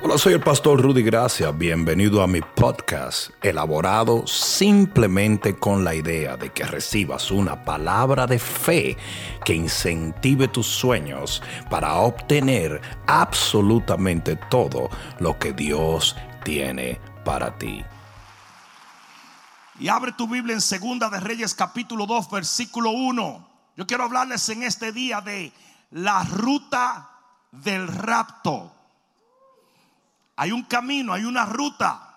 Hola, soy el pastor Rudy Gracia. Bienvenido a mi podcast, elaborado simplemente con la idea de que recibas una palabra de fe que incentive tus sueños para obtener absolutamente todo lo que Dios tiene para ti. Y abre tu Biblia en Segunda de Reyes capítulo 2 versículo 1. Yo quiero hablarles en este día de la ruta del rapto. Hay un camino, hay una ruta.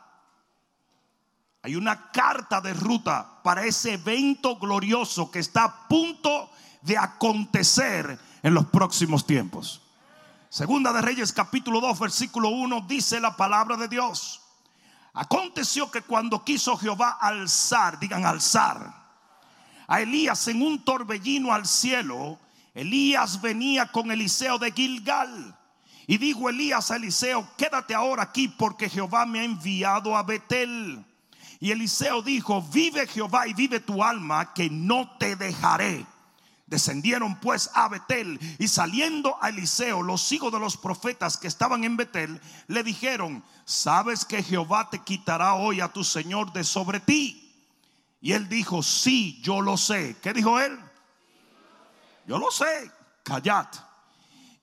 Hay una carta de ruta para ese evento glorioso que está a punto de acontecer en los próximos tiempos. Segunda de Reyes capítulo 2 versículo 1 dice la palabra de Dios. Aconteció que cuando quiso Jehová alzar, digan alzar, a Elías en un torbellino al cielo, Elías venía con Eliseo de Gilgal. Y dijo Elías a Eliseo, quédate ahora aquí porque Jehová me ha enviado a Betel. Y Eliseo dijo, vive Jehová y vive tu alma, que no te dejaré. Descendieron pues a Betel y saliendo a Eliseo, los hijos de los profetas que estaban en Betel, le dijeron, ¿sabes que Jehová te quitará hoy a tu Señor de sobre ti? Y él dijo, sí, yo lo sé. ¿Qué dijo él? Yo lo sé, callad.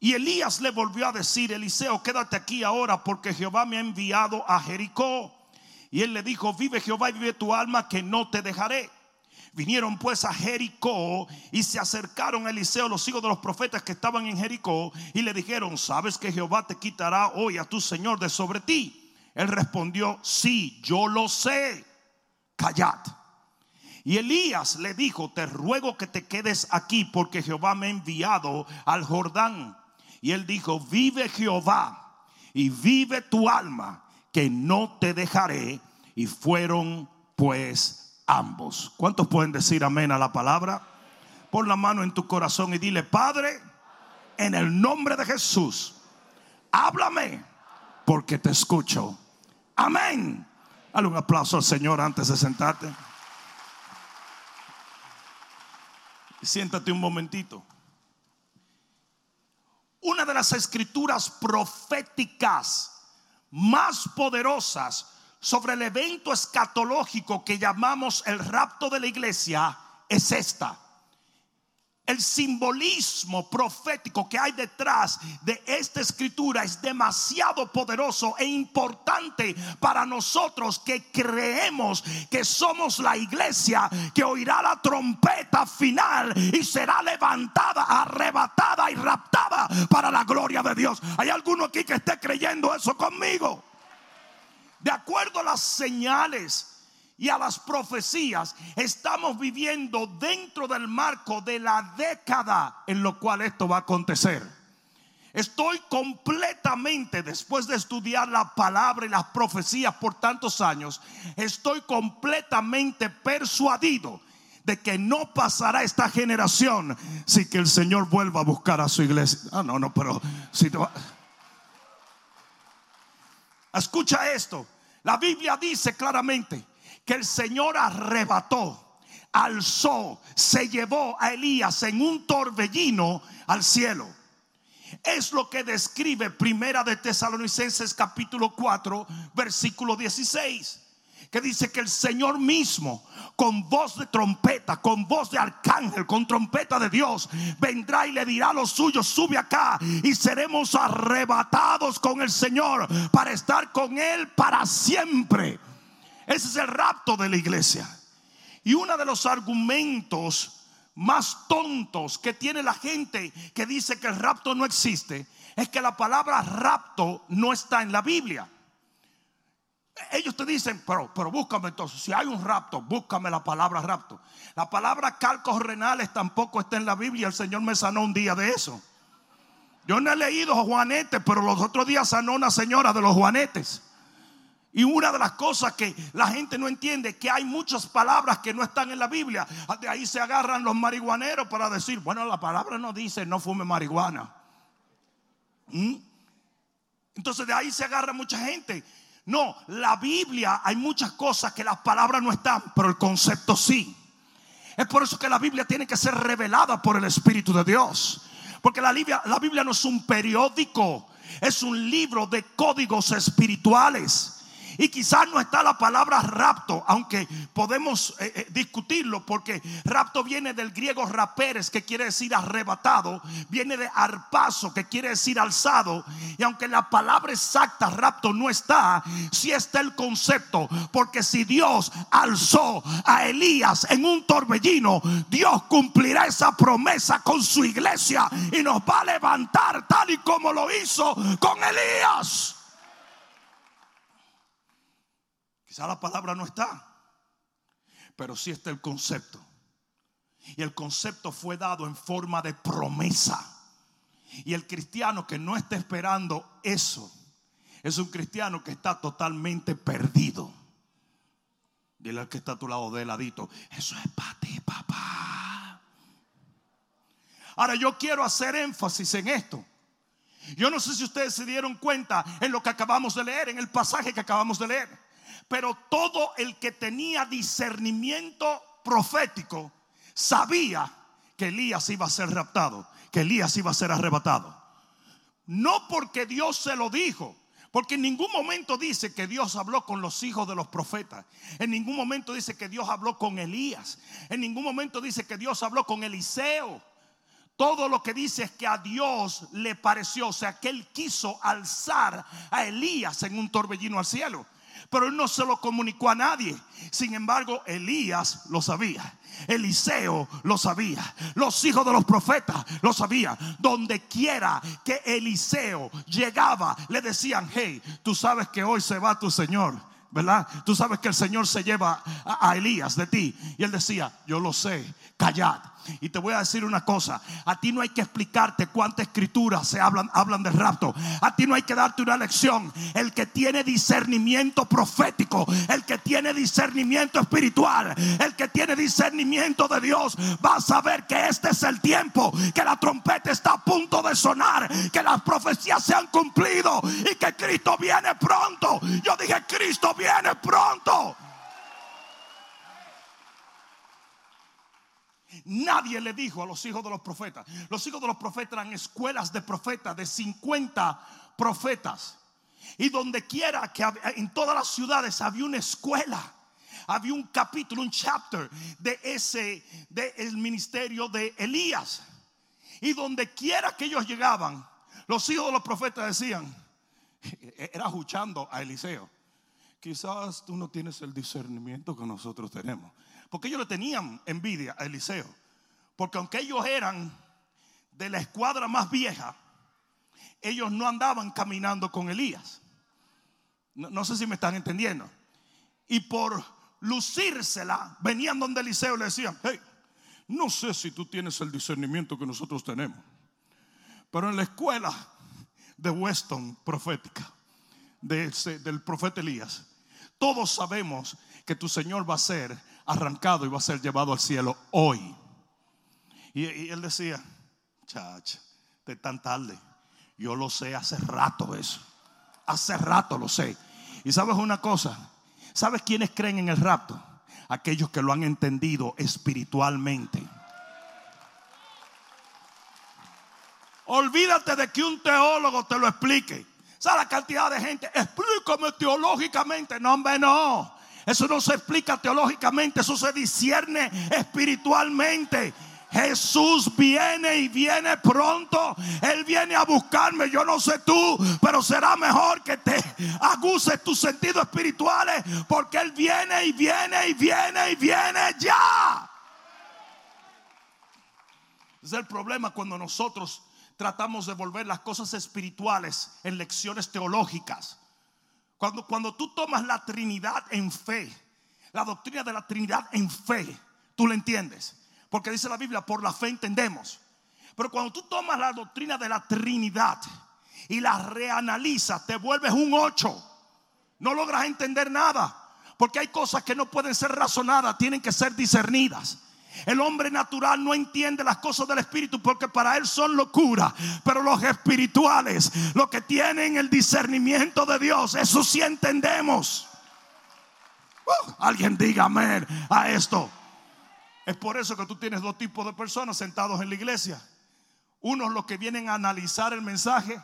Y Elías le volvió a decir, Eliseo, quédate aquí ahora porque Jehová me ha enviado a Jericó. Y él le dijo, vive Jehová y vive tu alma que no te dejaré. Vinieron pues a Jericó y se acercaron a Eliseo, los hijos de los profetas que estaban en Jericó, y le dijeron, ¿sabes que Jehová te quitará hoy a tu Señor de sobre ti? Él respondió, sí, yo lo sé, callad. Y Elías le dijo, te ruego que te quedes aquí porque Jehová me ha enviado al Jordán. Y él dijo, vive Jehová y vive tu alma, que no te dejaré. Y fueron pues ambos. ¿Cuántos pueden decir amén a la palabra? Pon la mano en tu corazón y dile, Padre, en el nombre de Jesús, háblame porque te escucho. Amén. Dale un aplauso al Señor antes de sentarte. Siéntate un momentito. Una de las escrituras proféticas más poderosas sobre el evento escatológico que llamamos el rapto de la iglesia es esta. El simbolismo profético que hay detrás de esta escritura es demasiado poderoso e importante para nosotros que creemos que somos la iglesia que oirá la trompeta final y será levantada, arrebatada y raptada para la gloria de Dios. ¿Hay alguno aquí que esté creyendo eso conmigo? de acuerdo a las señales y a las profecías, estamos viviendo dentro del marco de la década en lo cual esto va a acontecer. Estoy completamente, después de estudiar la palabra y las profecías por tantos años, estoy completamente persuadido de que no pasará esta generación si que el Señor vuelva a buscar a su iglesia. Ah, no, no, pero si te va... Escucha esto. La Biblia dice claramente que el Señor arrebató, alzó, se llevó a Elías en un torbellino al cielo. Es lo que describe Primera de Tesalonicenses capítulo 4, versículo 16 que dice que el Señor mismo, con voz de trompeta, con voz de arcángel, con trompeta de Dios, vendrá y le dirá a los suyos, sube acá y seremos arrebatados con el Señor para estar con Él para siempre. Ese es el rapto de la iglesia. Y uno de los argumentos más tontos que tiene la gente que dice que el rapto no existe es que la palabra rapto no está en la Biblia. Ellos te dicen, pero, pero búscame entonces, si hay un rapto, búscame la palabra rapto. La palabra calcos renales tampoco está en la Biblia. El Señor me sanó un día de eso. Yo no he leído Juanetes, pero los otros días sanó una señora de los Juanetes. Y una de las cosas que la gente no entiende que hay muchas palabras que no están en la Biblia. De ahí se agarran los marihuaneros para decir, bueno, la palabra no dice no fume marihuana. ¿Mm? Entonces de ahí se agarra mucha gente. No, la Biblia hay muchas cosas que las palabras no están, pero el concepto sí. Es por eso que la Biblia tiene que ser revelada por el Espíritu de Dios. Porque la Biblia, la Biblia no es un periódico es un libro de códigos espirituales. Y quizás no está la palabra rapto, aunque podemos eh, eh, discutirlo, porque rapto viene del griego raperes, que quiere decir arrebatado, viene de arpazo, que quiere decir alzado. Y aunque la palabra exacta rapto no está, sí está el concepto, porque si Dios alzó a Elías en un torbellino, Dios cumplirá esa promesa con su iglesia y nos va a levantar tal y como lo hizo con Elías. Quizá la palabra no está, pero sí está el concepto. Y el concepto fue dado en forma de promesa. Y el cristiano que no está esperando eso, es un cristiano que está totalmente perdido. Dile al que está a tu lado de ladito, eso es para ti, papá. Ahora yo quiero hacer énfasis en esto. Yo no sé si ustedes se dieron cuenta en lo que acabamos de leer, en el pasaje que acabamos de leer. Pero todo el que tenía discernimiento profético sabía que Elías iba a ser raptado, que Elías iba a ser arrebatado. No porque Dios se lo dijo, porque en ningún momento dice que Dios habló con los hijos de los profetas. En ningún momento dice que Dios habló con Elías. En ningún momento dice que Dios habló con Eliseo. Todo lo que dice es que a Dios le pareció, o sea, que él quiso alzar a Elías en un torbellino al cielo pero él no se lo comunicó a nadie. Sin embargo, Elías lo sabía. Eliseo lo sabía. Los hijos de los profetas lo sabían. Donde quiera que Eliseo llegaba, le decían, hey, tú sabes que hoy se va tu Señor. ¿Verdad? Tú sabes que el Señor se lleva a, a Elías de ti. Y él decía, yo lo sé, callad. Y te voy a decir una cosa, a ti no hay que explicarte cuántas escrituras se hablan, hablan del rapto. A ti no hay que darte una lección. El que tiene discernimiento profético, el que tiene discernimiento espiritual, el que tiene discernimiento de Dios, va a saber que este es el tiempo, que la trompeta está a punto de sonar, que las profecías se han cumplido y que Cristo viene pronto. Yo dije, Cristo viene pronto. Nadie le dijo a los hijos de los profetas. Los hijos de los profetas eran escuelas de profetas, de 50 profetas. Y donde quiera que en todas las ciudades había una escuela. Había un capítulo, un chapter de ese, de el ministerio de Elías. Y donde quiera que ellos llegaban, los hijos de los profetas decían, era escuchando a Eliseo. Quizás tú no tienes el discernimiento que nosotros tenemos. Porque ellos le tenían envidia a Eliseo. Porque aunque ellos eran de la escuadra más vieja, ellos no andaban caminando con Elías. No, sé si me están entendiendo. Y por lucírsela, venían donde Eliseo le decían, hey, no sé si tú tienes el discernimiento que nosotros tenemos. Pero en la escuela de Weston profética, del profeta Elías, todos sabemos que tu Señor va a ser arrancado y va a ser llevado al cielo hoy. Y, él decía, chacha, de tan tarde. Yo lo sé hace rato eso. Hace rato lo sé. Y sabes una cosa, ¿sabes quiénes creen en el rapto? Aquellos que lo han entendido espiritualmente. Olvídate de que un teólogo te lo explique. ¿Sabes la cantidad de gente? Explícame teológicamente. No, hombre, no. Eso no se explica teológicamente, eso se discierne espiritualmente. Jesús viene y viene pronto. Él viene a buscarme. Yo no sé tú, pero será mejor que te aguces tus sentidos espirituales porque Él viene y viene y viene y viene ya. Es el problema cuando nosotros tratamos de volver las cosas espirituales en lecciones teológicas. Cuando, cuando tú tomas la Trinidad en fe, la doctrina de la Trinidad en fe, tú lo entiendes. Porque dice la Biblia, por la fe entendemos. Pero cuando tú tomas la doctrina de la Trinidad y la reanalizas, te vuelves un ocho. No logras entender nada. Porque hay cosas que no pueden ser razonadas, tienen que ser discernidas. El hombre natural no entiende las cosas del Espíritu porque para él son locura. Pero los espirituales, los que tienen el discernimiento de Dios, eso sí entendemos. Uh, alguien diga amén a esto. Es por eso que tú tienes dos tipos de personas sentados en la iglesia. Unos los que vienen a analizar el mensaje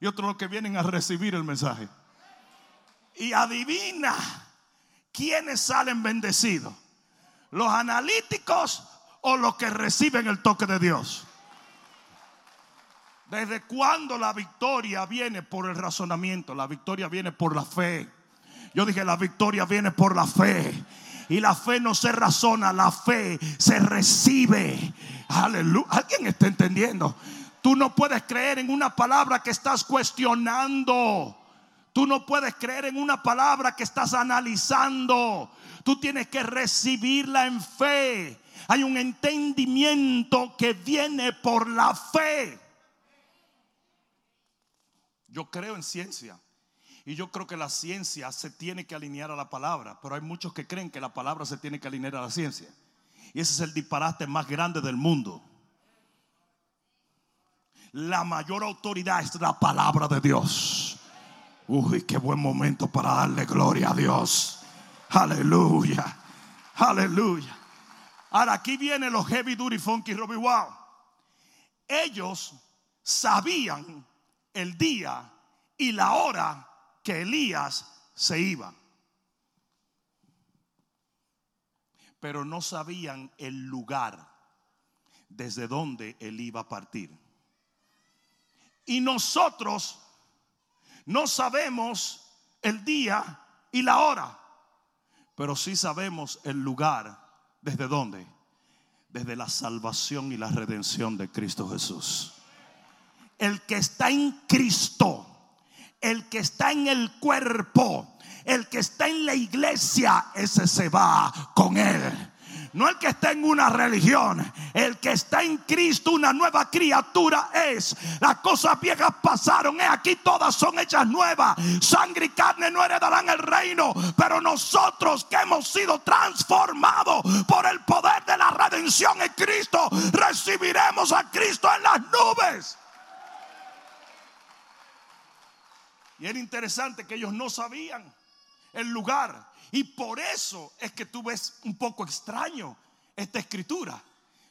y otros los que vienen a recibir el mensaje. Y adivina quiénes salen bendecidos. Los analíticos o los que reciben el toque de Dios. ¿Desde cuándo la victoria viene por el razonamiento? La victoria viene por la fe. Yo dije, la victoria viene por la fe. Y la fe no se razona, la fe se recibe. Aleluya. ¿Alguien está entendiendo? Tú no puedes creer en una palabra que estás cuestionando. Tú no puedes creer en una palabra que estás analizando. Tú tienes que recibirla en fe. Hay un entendimiento que viene por la fe. Yo creo en ciencia. Y yo creo que la ciencia se tiene que alinear a la palabra. Pero hay muchos que creen que la palabra se tiene que alinear a la ciencia. Y ese es el disparate más grande del mundo. La mayor autoridad es la palabra de Dios. Uy, qué buen momento para darle gloria a Dios. Aleluya. Aleluya. Ahora aquí vienen los Heavy Duty Funky Robbie Wow. Ellos sabían el día y la hora que Elías se iba. Pero no sabían el lugar desde donde él iba a partir. Y nosotros no sabemos el día y la hora, pero sí sabemos el lugar desde dónde. Desde la salvación y la redención de Cristo Jesús. El que está en Cristo, el que está en el cuerpo, el que está en la iglesia, ese se va con él. No el que está en una religión, el que está en Cristo, una nueva criatura es. Las cosas viejas pasaron, y aquí todas son hechas nuevas. Sangre y carne no heredarán el reino, pero nosotros que hemos sido transformados por el poder de la redención en Cristo, recibiremos a Cristo en las nubes. Y era interesante que ellos no sabían el lugar. Y por eso es que tú ves un poco extraño esta escritura.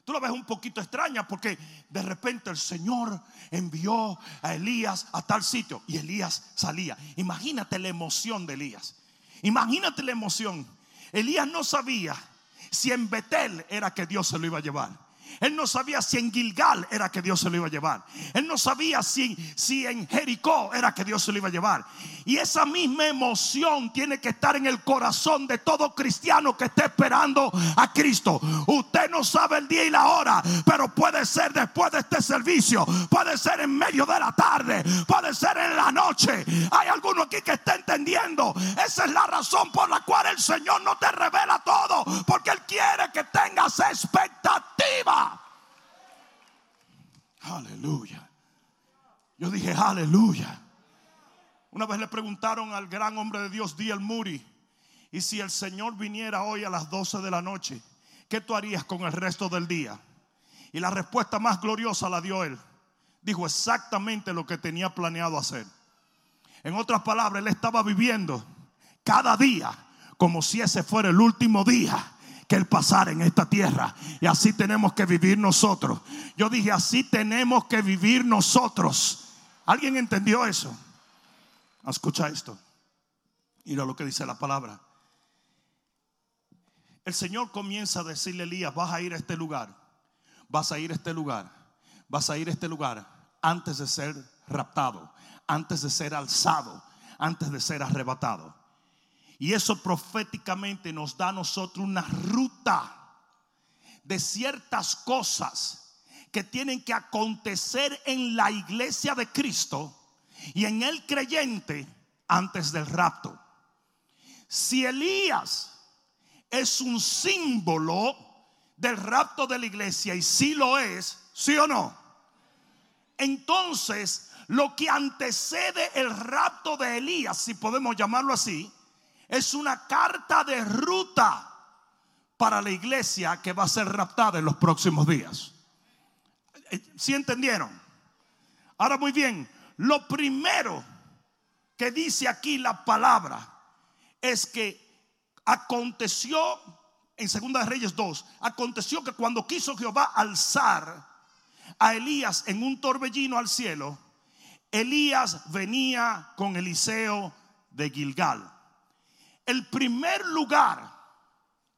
Tú lo ves un poquito extraña porque de repente el Señor envió a Elías a tal sitio y Elías salía. Imagínate la emoción de Elías. Imagínate la emoción. Elías no sabía si en Betel era que Dios se lo iba a llevar. Él no sabía si en Gilgal era que Dios se lo iba a llevar. Él no sabía si, si en Jericó era que Dios se lo iba a llevar. Y esa misma emoción tiene que estar en el corazón de todo cristiano que esté esperando a Cristo. Usted no sabe el día y la hora, pero puede ser después de este servicio, puede ser en medio de la tarde, puede ser en la noche. Hay alguno aquí que está entendiendo. Esa es la razón por la cual el Señor no te revela todo, porque Él quiere que tengas expectativa. Aleluya. Yo dije, aleluya. Una vez le preguntaron al gran hombre de Dios, D.L. Moody, y si el Señor viniera hoy a las 12 de la noche, ¿qué tú harías con el resto del día? Y la respuesta más gloriosa la dio él. Dijo exactamente lo que tenía planeado hacer. En otras palabras, él estaba viviendo cada día como si ese fuera el último día que Él pasar en esta tierra. Y así tenemos que vivir nosotros. Yo dije, así tenemos que vivir nosotros. ¿Alguien entendió eso? Escucha esto. Mira lo que dice la palabra. El Señor comienza a decirle a Elías, vas a ir a este lugar, vas a ir a este lugar, vas a ir a este lugar antes de ser raptado, antes de ser alzado, antes de ser arrebatado. Y eso proféticamente nos da a nosotros una ruta de ciertas cosas que tienen que acontecer en la iglesia de Cristo y en el creyente antes del rapto. Si Elías es un símbolo del rapto de la iglesia y si lo es, sí o no, entonces lo que antecede el rapto de Elías, si podemos llamarlo así, es una carta de ruta para la iglesia que va a ser raptada en los próximos días. Eh, ¿Sí entendieron? Ahora muy bien, lo primero que dice aquí la palabra es que aconteció en Segunda de Reyes 2, aconteció que cuando quiso Jehová alzar a Elías en un torbellino al cielo, Elías venía con Eliseo de Gilgal. El primer lugar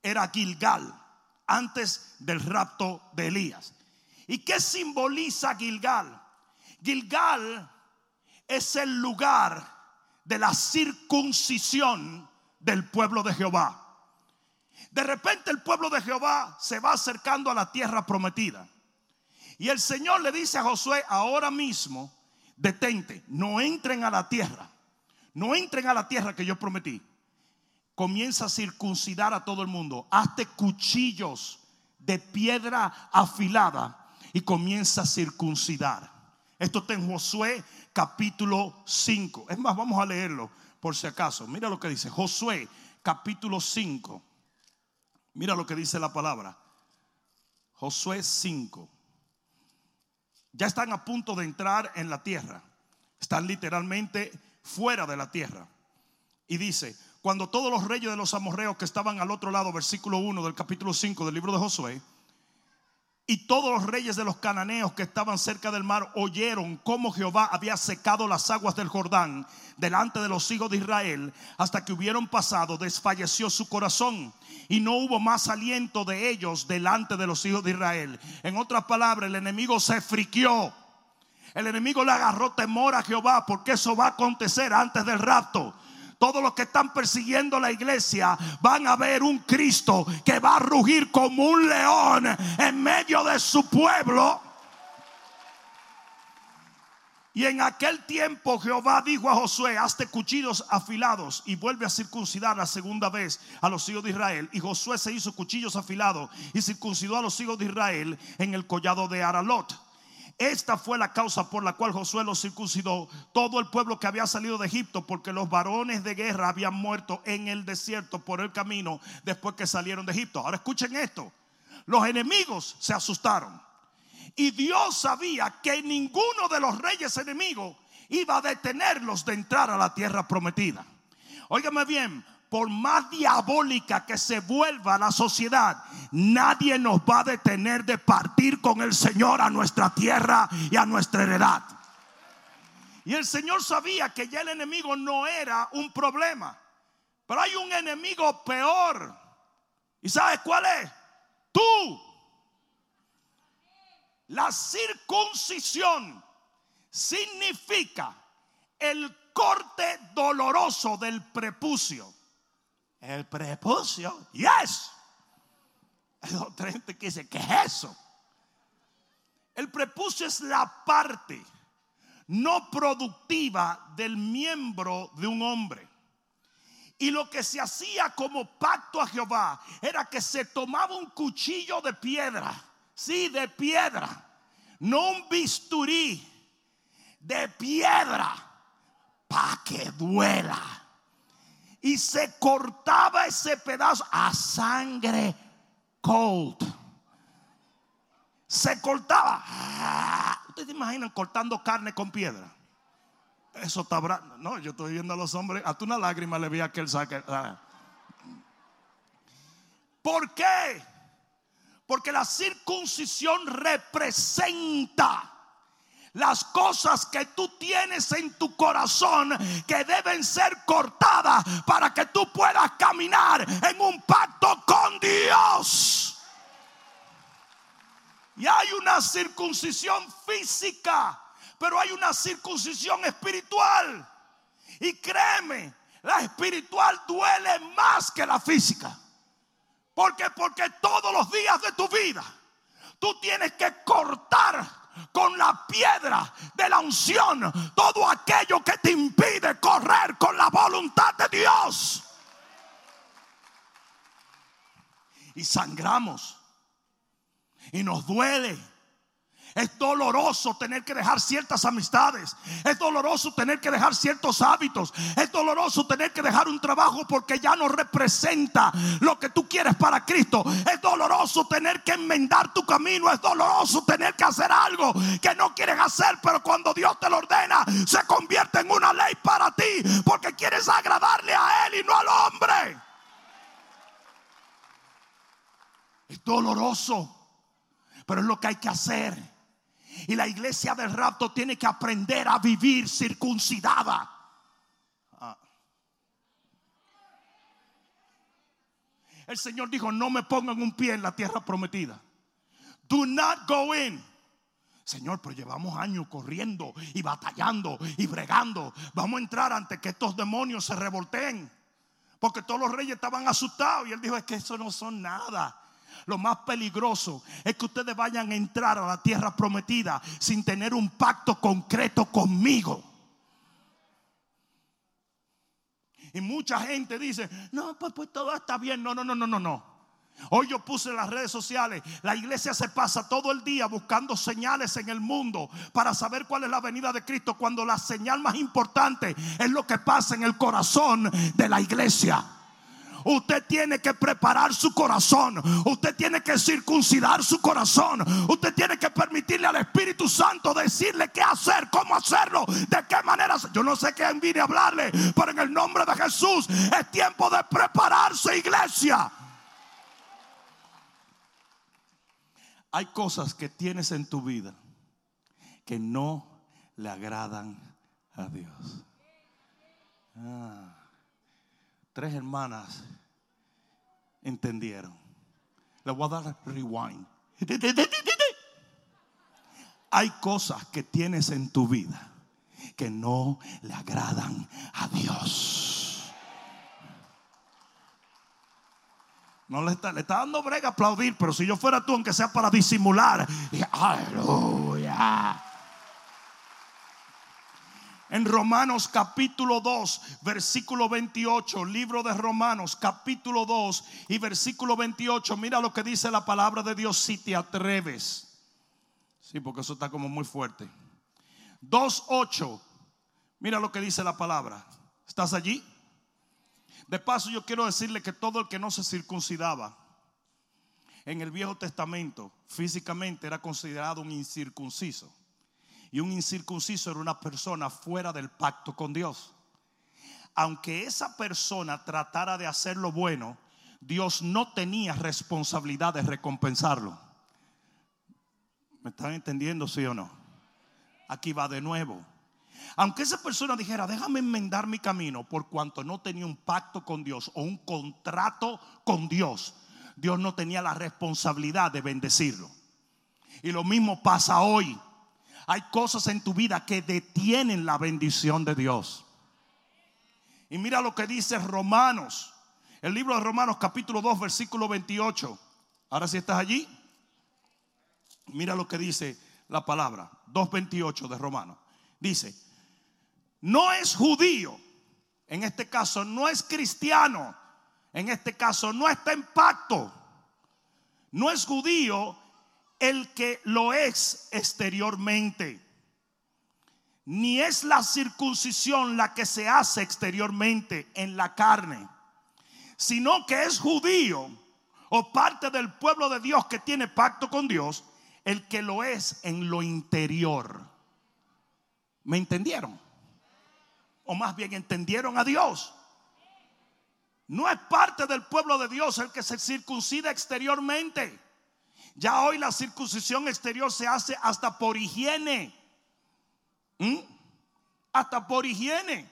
era Gilgal, antes del rapto de Elías. ¿Y qué simboliza Gilgal? Gilgal es el lugar de la circuncisión del pueblo de Jehová. De repente el pueblo de Jehová se va acercando a la tierra prometida. Y el Señor le dice a Josué, ahora mismo, detente, no entren a la tierra, no entren a la tierra que yo prometí. Comienza a circuncidar a todo el mundo, hazte cuchillos de piedra afilada y comienza a circuncidar. Esto está en Josué capítulo 5. Es más, vamos a leerlo por si acaso. Mira lo que dice Josué capítulo 5. Mira lo que dice la palabra. Josué 5 ya están a punto de entrar en la tierra. Están literalmente fuera de la tierra. Y dice, cuando todos los reyes de los amorreos que estaban al otro lado, versículo 1 del capítulo 5 del libro de Josué, y todos los reyes de los cananeos que estaban cerca del mar oyeron cómo Jehová había secado las aguas del Jordán delante de los hijos de Israel hasta que hubieron pasado, desfalleció su corazón y no hubo más aliento de ellos delante de los hijos de Israel. En otras palabras, el enemigo se friquió. El enemigo le agarró temor a Jehová porque eso va a acontecer antes del rapto todos los que están persiguiendo la iglesia van a ver un Cristo que va a rugir como un león en medio de su pueblo. Y en aquel tiempo Jehová dijo a Josué, hazte cuchillos afilados y vuelve a circuncidar la segunda vez a los hijos de Israel. Y Josué se hizo cuchillos afilados y circuncidó a los hijos de Israel en el collado de Aralot. Esta fue la causa por la cual Josué los circuncidó todo el pueblo que había salido de Egipto, porque los varones de guerra habían muerto en el desierto por el camino después que salieron de Egipto. Ahora escuchen esto. Los enemigos se asustaron. Y Dios sabía que ninguno de los reyes enemigos iba a detenerlos de entrar a la tierra prometida. Óigame bien, por más diabólica que se vuelva la sociedad, nadie nos va a detener de partir con el Señor a nuestra tierra y a nuestra heredad. Y el Señor sabía que ya el enemigo no era un problema, pero hay un enemigo peor. ¿Y sabes cuál es? Tú. La circuncisión significa el corte doloroso del prepucio. El prepucio, yes. Hay otra gente que dice, ¿qué es eso? El prepucio es la parte no productiva del miembro de un hombre. Y lo que se hacía como pacto a Jehová era que se tomaba un cuchillo de piedra, sí, de piedra, no un bisturí, de piedra, para que duela y se cortaba ese pedazo a sangre cold. Se cortaba. ¿Ustedes se imaginan cortando carne con piedra? Eso está No, yo estoy viendo a los hombres. Hasta una lágrima le vi a aquel saque. Ah. ¿Por qué? Porque la circuncisión representa las cosas que tú tienes en tu corazón que deben ser cortadas para que tú puedas caminar en un pacto con Dios. Y hay una circuncisión física, pero hay una circuncisión espiritual. Y créeme, la espiritual duele más que la física. Porque porque todos los días de tu vida tú tienes que cortar con la piedra de la unción todo aquello que te impide correr con la voluntad de Dios. Y sangramos. Y nos duele es doloroso tener que dejar ciertas amistades. Es doloroso tener que dejar ciertos hábitos. Es doloroso tener que dejar un trabajo porque ya no representa lo que tú quieres para Cristo. Es doloroso tener que enmendar tu camino. Es doloroso tener que hacer algo que no quieres hacer, pero cuando Dios te lo ordena, se convierte en una ley para ti porque quieres agradarle a Él y no al hombre. Es doloroso, pero es lo que hay que hacer. Y la iglesia del rapto tiene que aprender a vivir circuncidada. Ah. El Señor dijo, no me pongan un pie en la tierra prometida. Do not go in. Señor, pero llevamos años corriendo y batallando y bregando. Vamos a entrar antes que estos demonios se revolteen. Porque todos los reyes estaban asustados. Y él dijo, es que eso no son nada. Lo más peligroso es que ustedes vayan a entrar a la tierra prometida sin tener un pacto concreto conmigo. Y mucha gente dice, no, pues, pues todo está bien. No, no, no, no, no, no. Hoy yo puse en las redes sociales, la iglesia se pasa todo el día buscando señales en el mundo para saber cuál es la venida de Cristo, cuando la señal más importante es lo que pasa en el corazón de la iglesia. Usted tiene que preparar su corazón. Usted tiene que circuncidar su corazón. Usted tiene que permitirle al Espíritu Santo decirle qué hacer, cómo hacerlo, de qué manera. Yo no sé qué vine a hablarle, pero en el nombre de Jesús es tiempo de prepararse, iglesia. Hay cosas que tienes en tu vida que no le agradan a Dios. Ah, tres hermanas entendieron. Le voy a dar rewind. Hay cosas que tienes en tu vida que no le agradan a Dios. No le está, le está dando brega aplaudir, pero si yo fuera tú, aunque sea para disimular, aleluya. En Romanos capítulo 2, versículo 28, libro de Romanos capítulo 2 y versículo 28, mira lo que dice la palabra de Dios si te atreves. Sí, porque eso está como muy fuerte. 2.8, mira lo que dice la palabra. ¿Estás allí? De paso, yo quiero decirle que todo el que no se circuncidaba en el Viejo Testamento físicamente era considerado un incircunciso. Y un incircunciso era una persona fuera del pacto con Dios. Aunque esa persona tratara de hacer lo bueno, Dios no tenía responsabilidad de recompensarlo. ¿Me están entendiendo, sí o no? Aquí va de nuevo. Aunque esa persona dijera, déjame enmendar mi camino por cuanto no tenía un pacto con Dios o un contrato con Dios, Dios no tenía la responsabilidad de bendecirlo. Y lo mismo pasa hoy. Hay cosas en tu vida que detienen la bendición de Dios. Y mira lo que dice Romanos, el libro de Romanos capítulo 2 versículo 28. Ahora si estás allí, mira lo que dice la palabra, 2.28 de Romanos. Dice, no es judío, en este caso no es cristiano, en este caso no está en pacto, no es judío el que lo es exteriormente, ni es la circuncisión la que se hace exteriormente en la carne, sino que es judío o parte del pueblo de Dios que tiene pacto con Dios, el que lo es en lo interior. ¿Me entendieron? o más bien entendieron a Dios. No es parte del pueblo de Dios el que se circuncida exteriormente. Ya hoy la circuncisión exterior se hace hasta por higiene. ¿Mm? Hasta por higiene.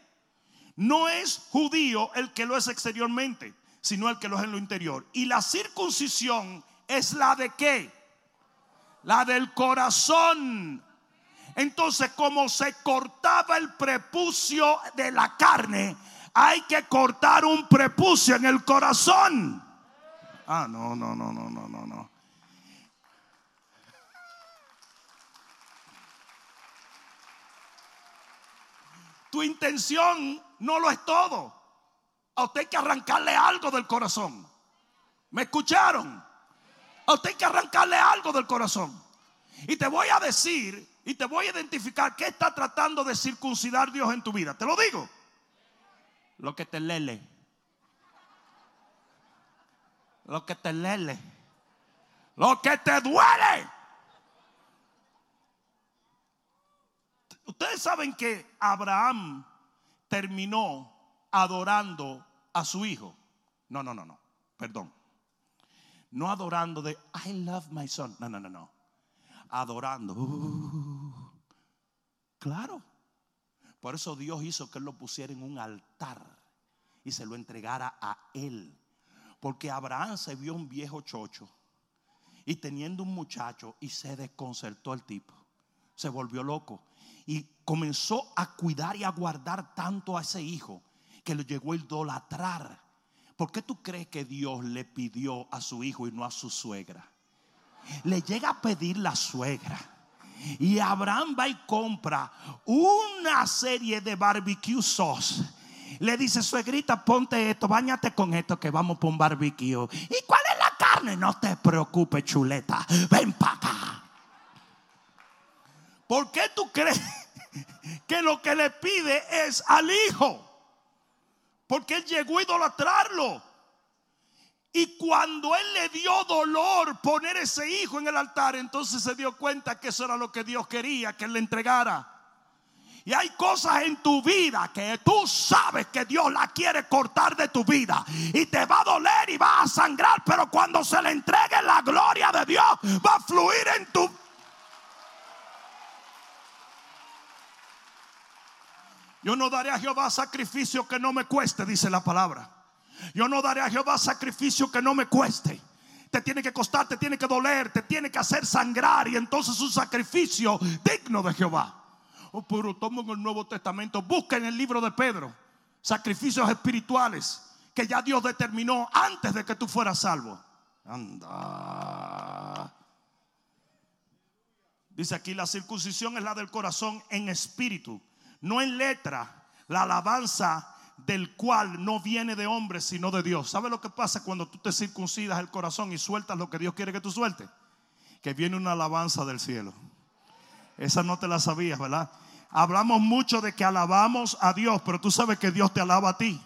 No es judío el que lo es exteriormente, sino el que lo es en lo interior. Y la circuncisión es la de qué? La del corazón. Entonces, como se cortaba el prepucio de la carne, hay que cortar un prepucio en el corazón. Ah, no, no, no, no, no, no, no. Tu intención no lo es todo. A usted hay que arrancarle algo del corazón. ¿Me escucharon? A usted hay que arrancarle algo del corazón. Y te voy a decir y te voy a identificar qué está tratando de circuncidar Dios en tu vida. Te lo digo. Lo que te lele. Lo que te lele. Lo que te duele. Ustedes saben que Abraham terminó adorando a su hijo. No, no, no, no. Perdón. No adorando de I love my son. No, no, no, no adorando. Uh, claro. Por eso Dios hizo que él lo pusiera en un altar y se lo entregara a él. Porque Abraham se vio un viejo chocho y teniendo un muchacho y se desconcertó el tipo. Se volvió loco y comenzó a cuidar y a guardar tanto a ese hijo que lo llegó a idolatrar. ¿Por qué tú crees que Dios le pidió a su hijo y no a su suegra? Le llega a pedir la suegra. Y Abraham va y compra una serie de barbecue sauce. Le dice, suegrita, ponte esto, bañate con esto que vamos por un barbecue. ¿Y cuál es la carne? No te preocupes, chuleta. Ven para acá. ¿Por qué tú crees que lo que le pide es al hijo? Porque él llegó a idolatrarlo. Y cuando él le dio dolor poner ese hijo en el altar, entonces se dio cuenta que eso era lo que Dios quería, que él le entregara. Y hay cosas en tu vida que tú sabes que Dios la quiere cortar de tu vida. Y te va a doler y va a sangrar. Pero cuando se le entregue la gloria de Dios, va a fluir en tu Yo no daré a Jehová sacrificio que no me cueste, dice la palabra. Yo no daré a Jehová sacrificio que no me cueste. Te tiene que costar, te tiene que doler, te tiene que hacer sangrar y entonces un sacrificio digno de Jehová. Oh, pero tomo en el Nuevo Testamento, busca en el libro de Pedro sacrificios espirituales que ya Dios determinó antes de que tú fueras salvo. Anda. Dice aquí, la circuncisión es la del corazón en espíritu no en letra, la alabanza del cual no viene de hombre, sino de Dios. ¿Sabe lo que pasa cuando tú te circuncidas el corazón y sueltas lo que Dios quiere que tú sueltes? Que viene una alabanza del cielo. Esa no te la sabías, ¿verdad? Hablamos mucho de que alabamos a Dios, pero tú sabes que Dios te alaba a ti.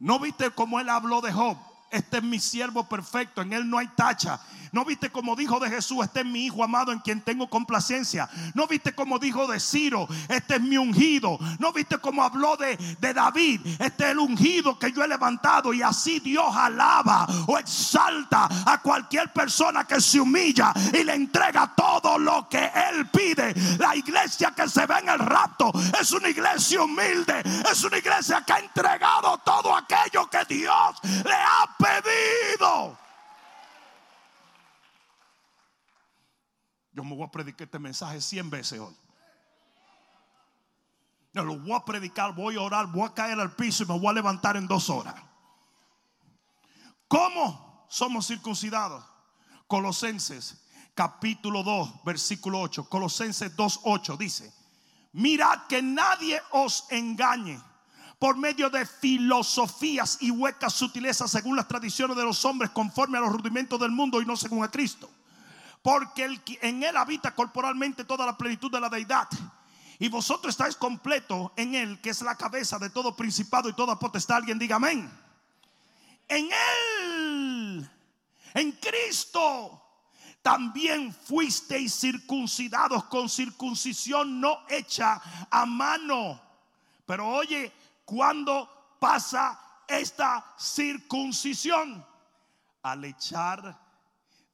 ¿No viste cómo él habló de Job? Este es mi siervo perfecto, en él no hay tacha. ¿No viste como dijo de Jesús, este es mi hijo amado en quien tengo complacencia? ¿No viste como dijo de Ciro, este es mi ungido? ¿No viste como habló de, de David, este es el ungido que yo he levantado? Y así Dios alaba o exalta a cualquier persona que se humilla y le entrega todo lo que él pide. La iglesia que se ve en el rapto es una iglesia humilde, es una iglesia que ha entregado todo aquello que Dios le ha pedido. Yo me voy a predicar este mensaje 100 veces hoy. Yo lo voy a predicar, voy a orar, voy a caer al piso y me voy a levantar en dos horas. ¿Cómo somos circuncidados? Colosenses capítulo 2, versículo 8. Colosenses 2, 8 dice, mirad que nadie os engañe por medio de filosofías y huecas sutilezas según las tradiciones de los hombres conforme a los rudimentos del mundo y no según a Cristo porque en él habita corporalmente toda la plenitud de la deidad. Y vosotros estáis completo en él, que es la cabeza de todo principado y toda potestad. Alguien diga amén. En él, en Cristo, también fuisteis circuncidados con circuncisión no hecha a mano. Pero oye, ¿cuándo pasa esta circuncisión? Al echar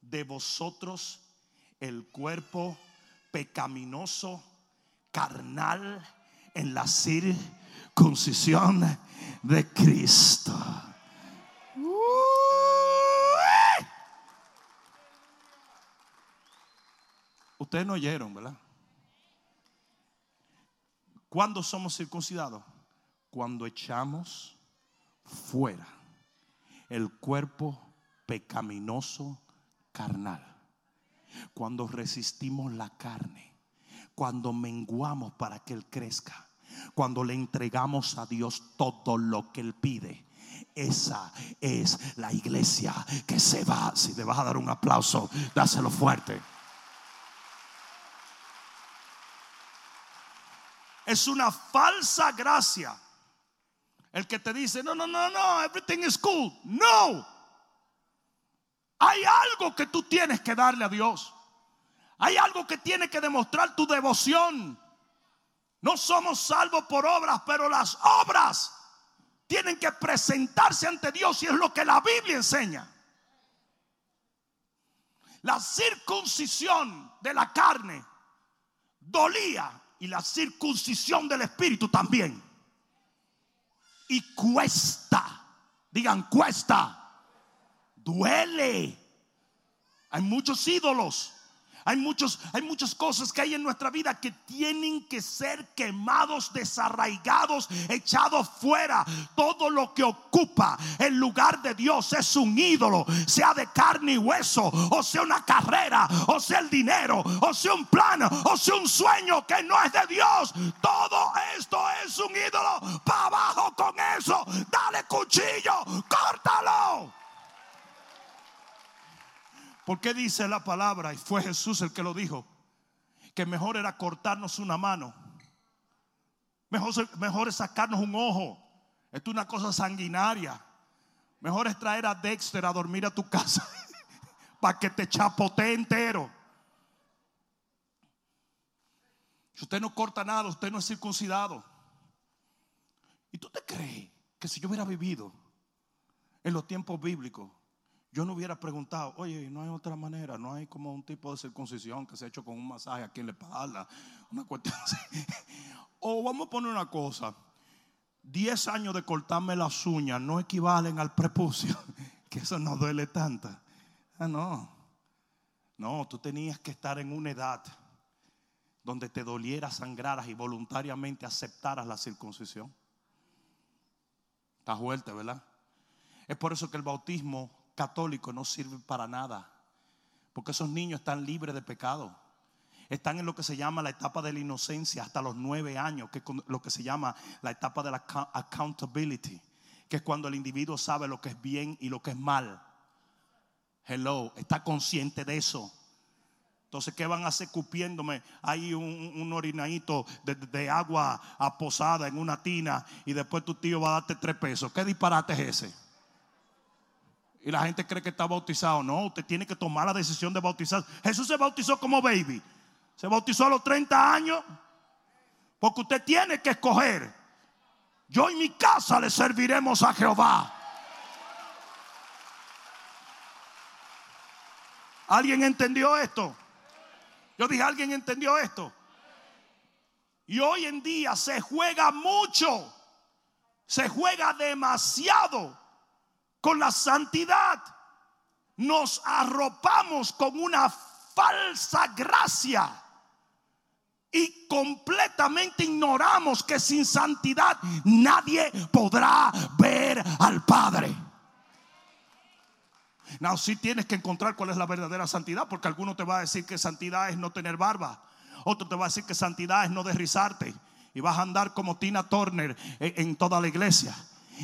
de vosotros el cuerpo pecaminoso, carnal, en la circuncisión de Cristo. Ustedes no oyeron, ¿verdad? ¿Cuándo somos circuncidados? Cuando echamos fuera el cuerpo pecaminoso carnal cuando resistimos la carne, cuando menguamos para que Él crezca, cuando le entregamos a Dios todo lo que Él pide. Esa es la iglesia que se va. Si te vas a dar un aplauso, dáselo fuerte. Es una falsa gracia. El que te dice, no, no, no, no, everything is cool. No. Hay algo que tú tienes que darle a Dios. Hay algo que tiene que demostrar tu devoción. No somos salvos por obras, pero las obras tienen que presentarse ante Dios y es lo que la Biblia enseña. La circuncisión de la carne dolía y la circuncisión del espíritu también. Y cuesta, digan cuesta, duele. Hay muchos ídolos hay, muchos, hay muchas cosas que hay en nuestra vida que tienen que ser quemados, desarraigados, echados fuera. Todo lo que ocupa el lugar de Dios es un ídolo, sea de carne y hueso, o sea una carrera, o sea el dinero, o sea un plan, o sea un sueño que no es de Dios. Todo esto es un ídolo. Para abajo con eso. Dale cuchillo, córtalo. Porque dice la palabra, y fue Jesús el que lo dijo, que mejor era cortarnos una mano, mejor, mejor es sacarnos un ojo. Esto es una cosa sanguinaria. Mejor es traer a Dexter a dormir a tu casa para que te chapotee entero. Si usted no corta nada, usted no es circuncidado. ¿Y tú te crees que si yo hubiera vivido en los tiempos bíblicos, yo no hubiera preguntado, oye, no hay otra manera, no hay como un tipo de circuncisión que se ha hecho con un masaje aquí en la espalda, una cuestión así. O vamos a poner una cosa, 10 años de cortarme las uñas no equivalen al prepucio, que eso no duele tanto. Ah, no. No, tú tenías que estar en una edad donde te doliera, sangraras y voluntariamente aceptaras la circuncisión. Está fuerte, ¿verdad? Es por eso que el bautismo católico no sirve para nada. Porque esos niños están libres de pecado. Están en lo que se llama la etapa de la inocencia hasta los nueve años, que es lo que se llama la etapa de la accountability, que es cuando el individuo sabe lo que es bien y lo que es mal. Hello, está consciente de eso. Entonces, ¿qué van a hacer cupiéndome? Hay un, orinadito de, de, agua aposada en una tina y después tu tío va a darte tres pesos. ¿Qué disparate es ese? Y la gente cree que está bautizado. No, usted tiene que tomar la decisión de bautizar. Jesús se bautizó como baby. Se bautizó a los 30 años. Porque usted tiene que escoger. Yo y mi casa le serviremos a Jehová. ¿Alguien entendió esto? Yo dije, ¿alguien entendió esto? Y hoy en día se juega mucho. Se juega demasiado con la santidad. Nos arropamos con una falsa gracia y completamente ignoramos que sin santidad nadie podrá ver al Padre. No, si tienes que encontrar cuál es la verdadera santidad, porque alguno te va a decir que santidad es no tener barba, otro te va a decir que santidad es no derrizarte y vas a andar como Tina Turner en toda la iglesia.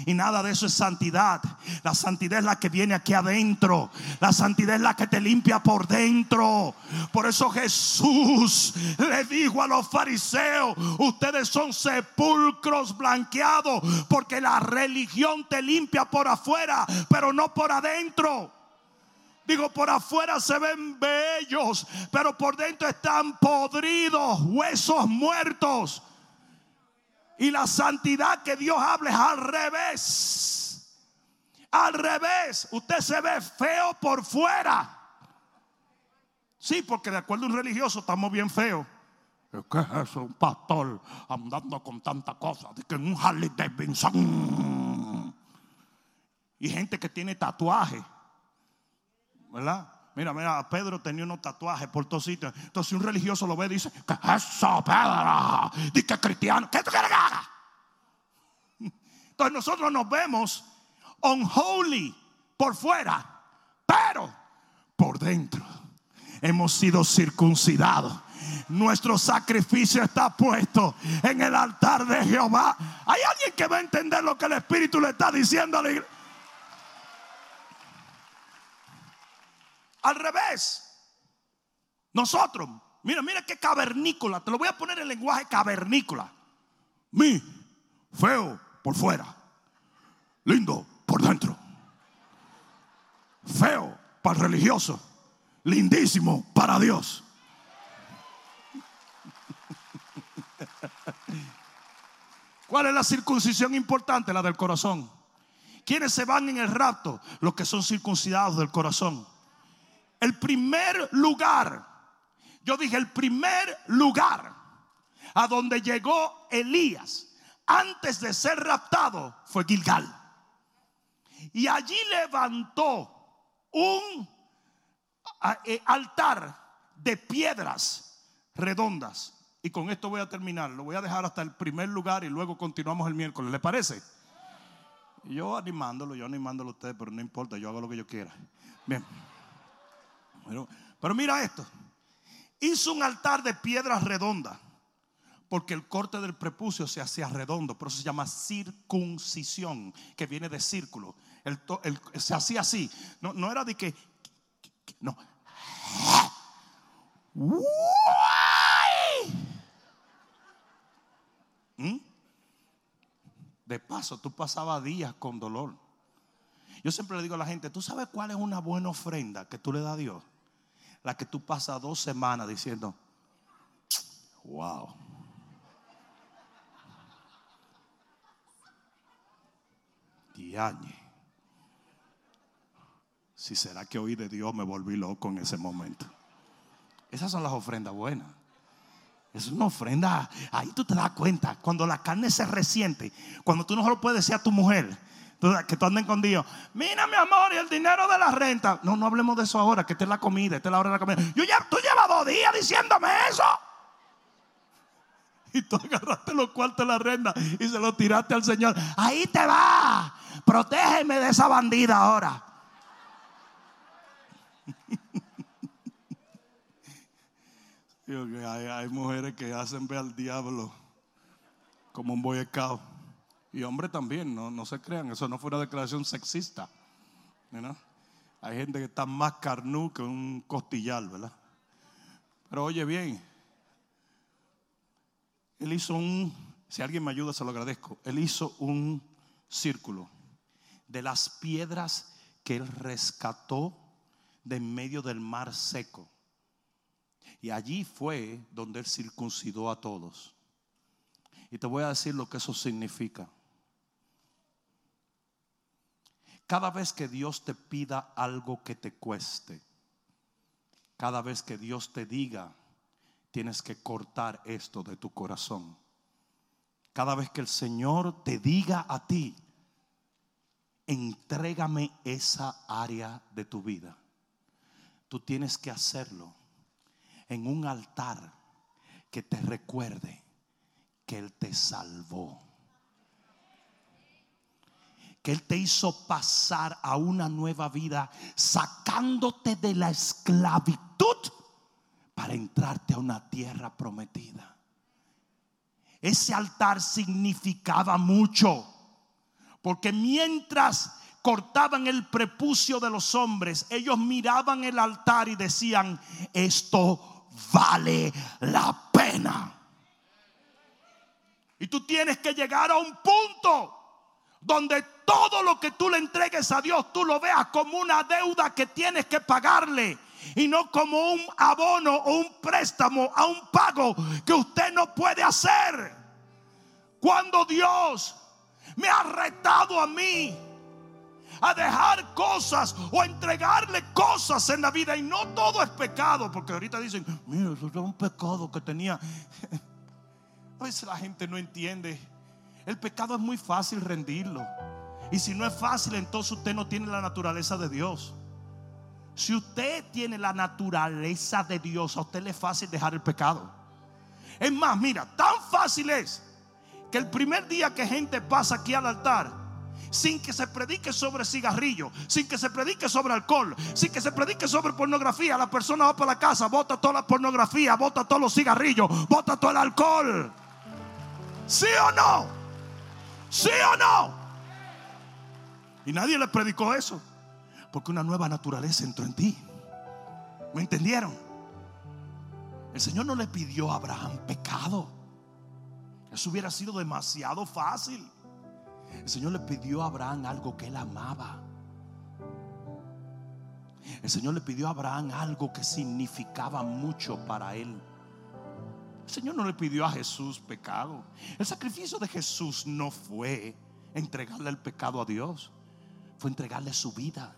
Y nada de eso es santidad. La santidad es la que viene aquí adentro. La santidad es la que te limpia por dentro. Por eso Jesús le dijo a los fariseos, ustedes son sepulcros blanqueados porque la religión te limpia por afuera, pero no por adentro. Digo, por afuera se ven bellos, pero por dentro están podridos, huesos muertos. Y la santidad que Dios habla es al revés. Al revés, usted se ve feo por fuera. Sí, porque de acuerdo a un religioso estamos bien feos. ¿Qué es eso? Un pastor andando con tanta cosa. De que en un Harley Davidson. Y gente que tiene tatuaje. ¿Verdad? Mira, mira, Pedro tenía unos tatuajes por todos sitios. Entonces un religioso lo ve dice, ¿qué es eso, Pedro? Dice cristiano. ¿Qué tú quieres que haga? Entonces nosotros nos vemos unholy por fuera, pero por dentro hemos sido circuncidados. Nuestro sacrificio está puesto en el altar de Jehová. ¿Hay alguien que va a entender lo que el Espíritu le está diciendo a la iglesia? Al revés. Nosotros, mira, mira qué cavernícola. Te lo voy a poner en lenguaje cavernícola. Mi, feo por fuera, lindo por dentro. Feo para el religioso, lindísimo para Dios. ¿Cuál es la circuncisión importante? La del corazón. ¿Quiénes se van en el rapto? Los que son circuncidados del corazón. El primer lugar, yo dije el primer lugar a donde llegó Elías antes de ser raptado fue Gilgal. Y allí levantó un eh, altar de piedras redondas. Y con esto voy a terminar. Lo voy a dejar hasta el primer lugar y luego continuamos el miércoles. ¿Le parece? Yo animándolo, yo animándolo a usted, pero no importa, yo hago lo que yo quiera. Bien. Pero, mira esto. Hizo un altar de piedras redondas porque el corte del prepucio se hacía redondo, pero eso se llama circuncisión, que viene de círculo. se hacía así, no, no era de que, no. ¿Mm? De paso, tú pasabas días con dolor. Yo siempre le digo a la gente, ¿tú sabes cuál es una buena ofrenda que tú le das a Dios? La que tú pasas dos semanas diciendo, wow. Diañe. Si será que oí de Dios me volví loco en ese momento. Esas son las ofrendas buenas. Es una ofrenda. Ahí tú te das cuenta. Cuando la carne se resiente. Cuando tú no lo puedes decir a tu mujer. Que tú andes con Dios. Mira, mi amor, y el dinero de la renta. No, no hablemos de eso ahora. Que esta es la comida. Esta es la hora de la comida. Tú llevas dos días diciéndome eso. Y tú agarraste los cuartos de la renta y se los tiraste al Señor. Ahí te va. Protégeme de esa bandida ahora. hay, mujeres que hacen ver al diablo como un boy Y hombres también, no, no se crean, eso no fue una declaración sexista. Hay gente que está más carnú que un costillar, ¿verdad? Pero oye bien, él hizo un, si alguien me ayuda se lo agradezco, él hizo un círculo de las piedras que él rescató de en medio del mar seco. Y allí fue donde él circuncidó a todos. Y te voy a decir lo que eso significa. Cada vez que Dios te pida algo que te cueste, cada vez que Dios te diga, tienes que cortar esto de tu corazón. Cada vez que el Señor te diga a ti, entrégame esa área de tu vida. Tú tienes que hacerlo en un altar que te recuerde que Él te salvó. Que Él te hizo pasar a una nueva vida sacándote de la esclavitud para entrarte a una tierra prometida. Ese altar significaba mucho porque mientras cortaban el prepucio de los hombres, ellos miraban el altar y decían, esto vale la pena. Y tú tienes que llegar a un punto donde todo lo que tú le entregues a Dios, tú lo veas como una deuda que tienes que pagarle y no como un abono o un préstamo a un pago que usted no puede hacer. Cuando Dios me ha retado a mí a dejar cosas o entregarle cosas en la vida. Y no todo es pecado, porque ahorita dicen, mira, eso es un pecado que tenía. A veces la gente no entiende. El pecado es muy fácil rendirlo. Y si no es fácil, entonces usted no tiene la naturaleza de Dios. Si usted tiene la naturaleza de Dios, a usted le es fácil dejar el pecado. Es más, mira, tan fácil es que el primer día que gente pasa aquí al altar, sin que se predique sobre cigarrillo, sin que se predique sobre alcohol, sin que se predique sobre pornografía, la persona va para la casa, bota toda la pornografía, bota todos los cigarrillos, bota todo el alcohol. ¿Sí o no? ¿Sí o no? Y nadie le predicó eso, porque una nueva naturaleza entró en ti. ¿Me entendieron? El Señor no le pidió a Abraham pecado. Eso hubiera sido demasiado fácil. El Señor le pidió a Abraham algo que él amaba. El Señor le pidió a Abraham algo que significaba mucho para él. El Señor no le pidió a Jesús pecado. El sacrificio de Jesús no fue entregarle el pecado a Dios, fue entregarle su vida.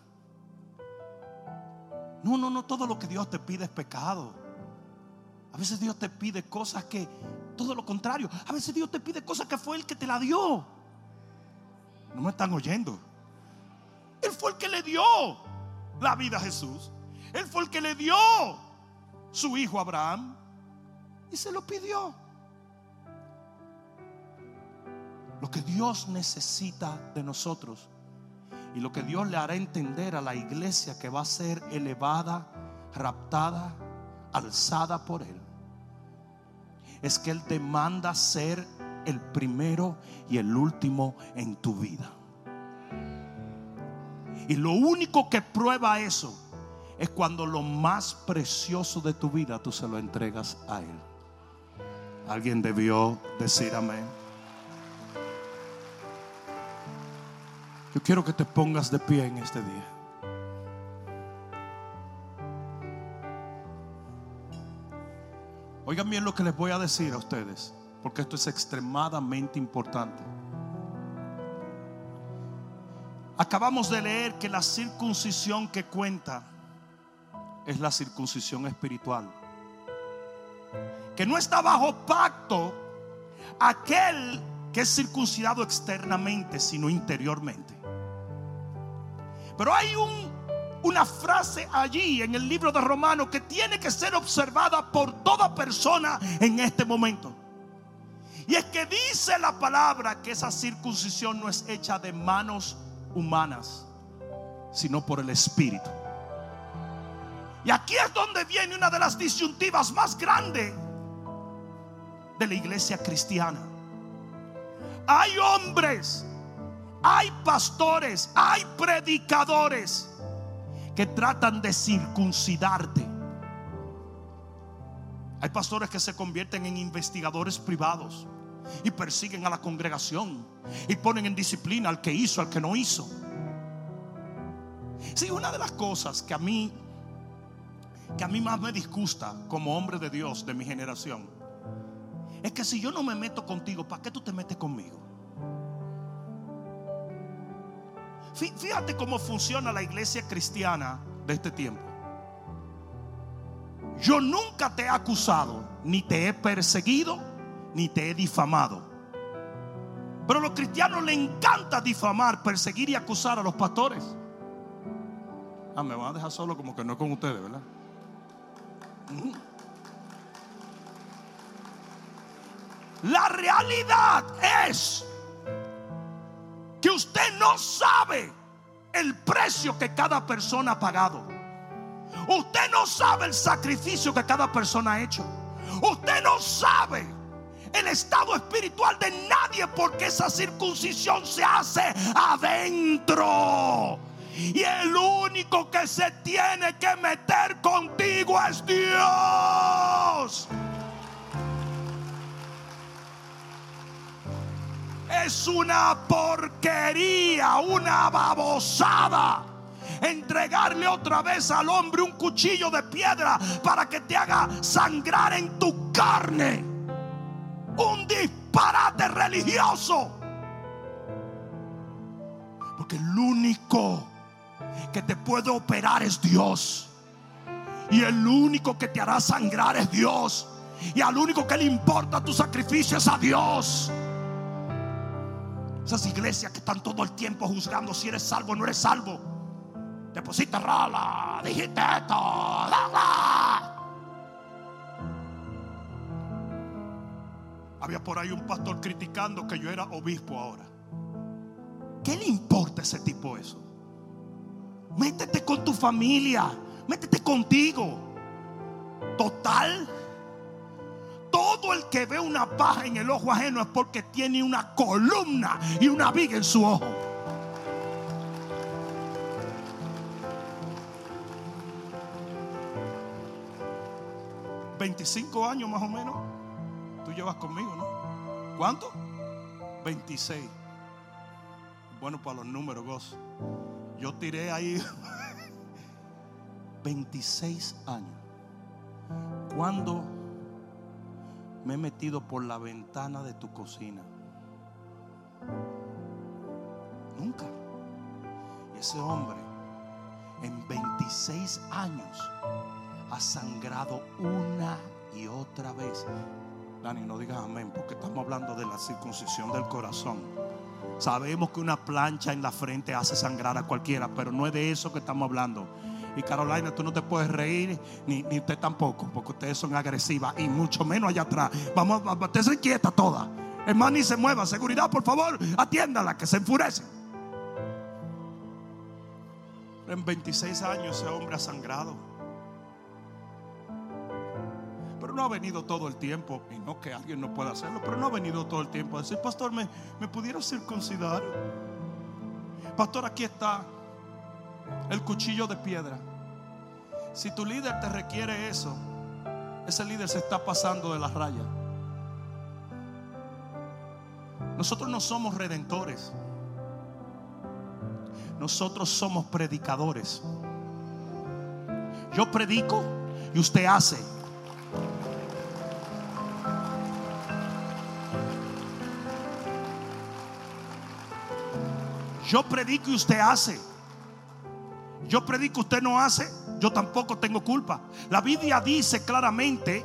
No, no, no, todo lo que Dios te pide es pecado. A veces Dios te pide cosas que, todo lo contrario, a veces Dios te pide cosas que fue el que te la dio. No me están oyendo. Él fue el que le dio la vida a Jesús. Él fue el que le dio su hijo Abraham y se lo pidió. Lo que Dios necesita de nosotros y lo que Dios le hará entender a la iglesia que va a ser elevada, raptada, alzada por Él, es que Él demanda ser el primero y el último en tu vida. Y lo único que prueba eso es cuando lo más precioso de tu vida tú se lo entregas a Él. Alguien debió decir amén. Yo quiero que te pongas de pie en este día. Oigan bien lo que les voy a decir a ustedes, porque esto es extremadamente importante. Acabamos de leer que la circuncisión que cuenta es la circuncisión espiritual. Que no está bajo pacto aquel que es circuncidado externamente, sino interiormente. Pero hay un, una frase allí en el libro de Romanos que tiene que ser observada por toda persona en este momento. Y es que dice la palabra que esa circuncisión no es hecha de manos humanas, sino por el Espíritu. Y aquí es donde viene una de las disyuntivas más grandes de la iglesia cristiana. Hay hombres, hay pastores, hay predicadores que tratan de circuncidarte. Hay pastores que se convierten en investigadores privados y persiguen a la congregación y ponen en disciplina al que hizo, al que no hizo. Sí, una de las cosas que a mí que a mí más me disgusta como hombre de Dios de mi generación es que si yo no me meto contigo, ¿para qué tú te metes conmigo? Fíjate cómo funciona la iglesia cristiana de este tiempo. Yo nunca te he acusado, ni te he perseguido, ni te he difamado. Pero a los cristianos les encanta difamar, perseguir y acusar a los pastores. Ah, me van a dejar solo como que no es con ustedes, ¿verdad? La realidad es que usted no sabe el precio que cada persona ha pagado. Usted no sabe el sacrificio que cada persona ha hecho. Usted no sabe el estado espiritual de nadie porque esa circuncisión se hace adentro. Y el único que se tiene que meter contigo es Dios. Es una porquería, una babosada. Entregarle otra vez al hombre un cuchillo de piedra para que te haga sangrar en tu carne. Un disparate religioso. Porque el único que te puede operar es Dios. Y el único que te hará sangrar es Dios. Y al único que le importa tu sacrificio es a Dios. Esas iglesias que están todo el tiempo juzgando si eres salvo o no eres salvo. Te pusiste rala, dijiste esto, Había por ahí un pastor criticando que yo era obispo ahora. ¿Qué le importa a ese tipo eso? Métete con tu familia. Métete contigo. Total. Todo el que ve una paja en el ojo ajeno es porque tiene una columna y una viga en su ojo. ¿25 años más o menos? Tú llevas conmigo, ¿no? ¿Cuánto? 26. Bueno, para los números, gozo. Yo tiré ahí 26 años. Cuando me he metido por la ventana de tu cocina? Nunca. Ese hombre en 26 años ha sangrado una y otra vez. Dani, no digas amén, porque estamos hablando de la circuncisión del corazón. Sabemos que una plancha en la frente hace sangrar a cualquiera, pero no es de eso que estamos hablando. Y Carolina, tú no te puedes reír, ni, ni usted tampoco, porque ustedes son agresivas y mucho menos allá atrás. Vamos, usted se inquieta toda. Hermano, ni se mueva. Seguridad, por favor, atiéndala, que se enfurece. En 26 años ese hombre ha sangrado. Pero no ha venido todo el tiempo, y no que alguien no pueda hacerlo, pero no ha venido todo el tiempo a decir, pastor, ¿me, me circuncidar? Pastor, aquí está el cuchillo de piedra. Si tu líder te requiere eso, ese líder se está pasando de la raya. Nosotros no somos redentores. Nosotros somos predicadores. Yo predico y usted hace. Yo predico y usted hace. Yo predico, usted no hace. Yo tampoco tengo culpa. La Biblia dice claramente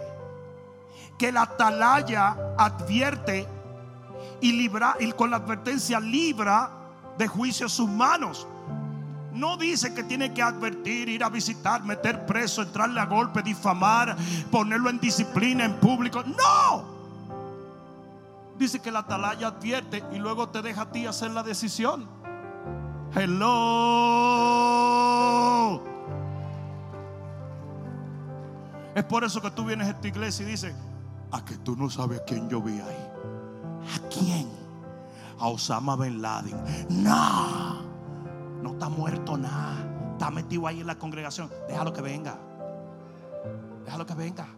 que la atalaya advierte y, libra, y con la advertencia libra de juicio sus manos. No dice que tiene que advertir, ir a visitar, meter preso, entrarle a golpe, difamar, ponerlo en disciplina en público. No. Dice que la atalaya advierte y luego te deja a ti hacer la decisión. Hello. Es por eso que tú vienes a esta iglesia y dices, a que tú no sabes a quién yo vi ahí. ¿A quién? A Osama Ben Laden. No, no está muerto nada. Está metido ahí en la congregación. Déjalo que venga. Déjalo que venga.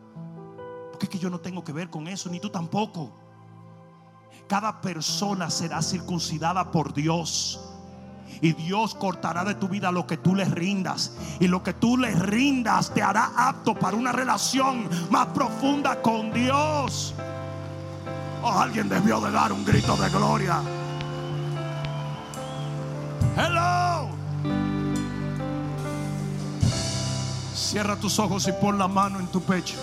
Porque es que yo no tengo que ver con eso, ni tú tampoco. Cada persona será circuncidada por Dios. Y Dios cortará de tu vida lo que tú le rindas. Y lo que tú le rindas te hará apto para una relación más profunda con Dios. Oh, alguien debió de dar un grito de gloria. Hello. Cierra tus ojos y pon la mano en tu pecho.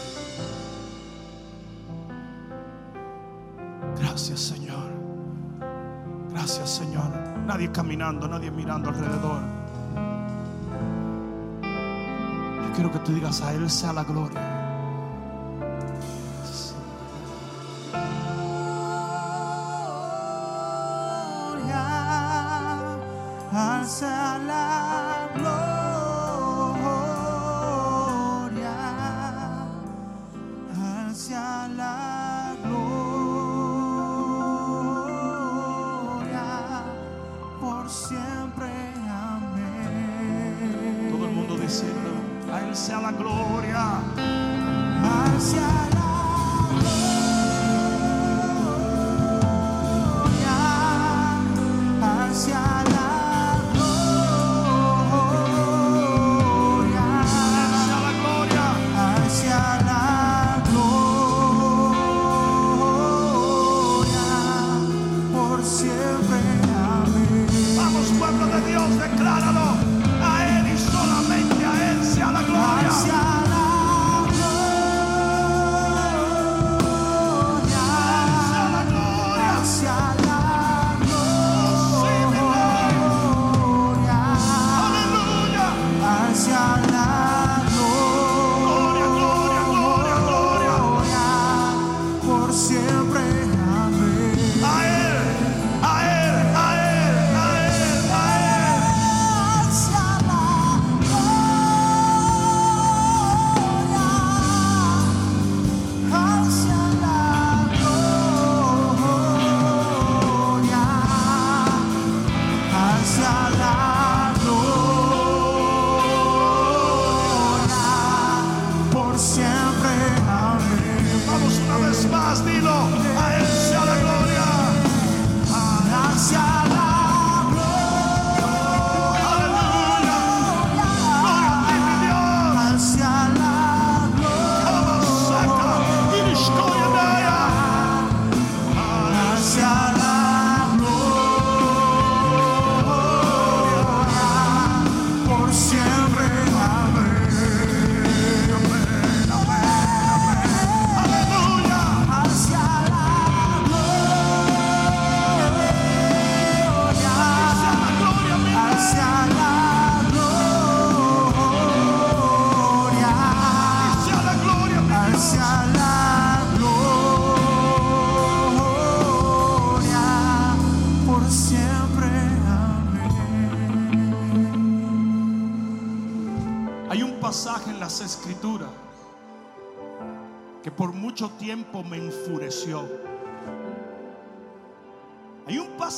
Gracias Señor. Gracias Señor. Nadie caminando, nadie mirando alrededor. Yo quiero que tú digas a Él sea la gloria.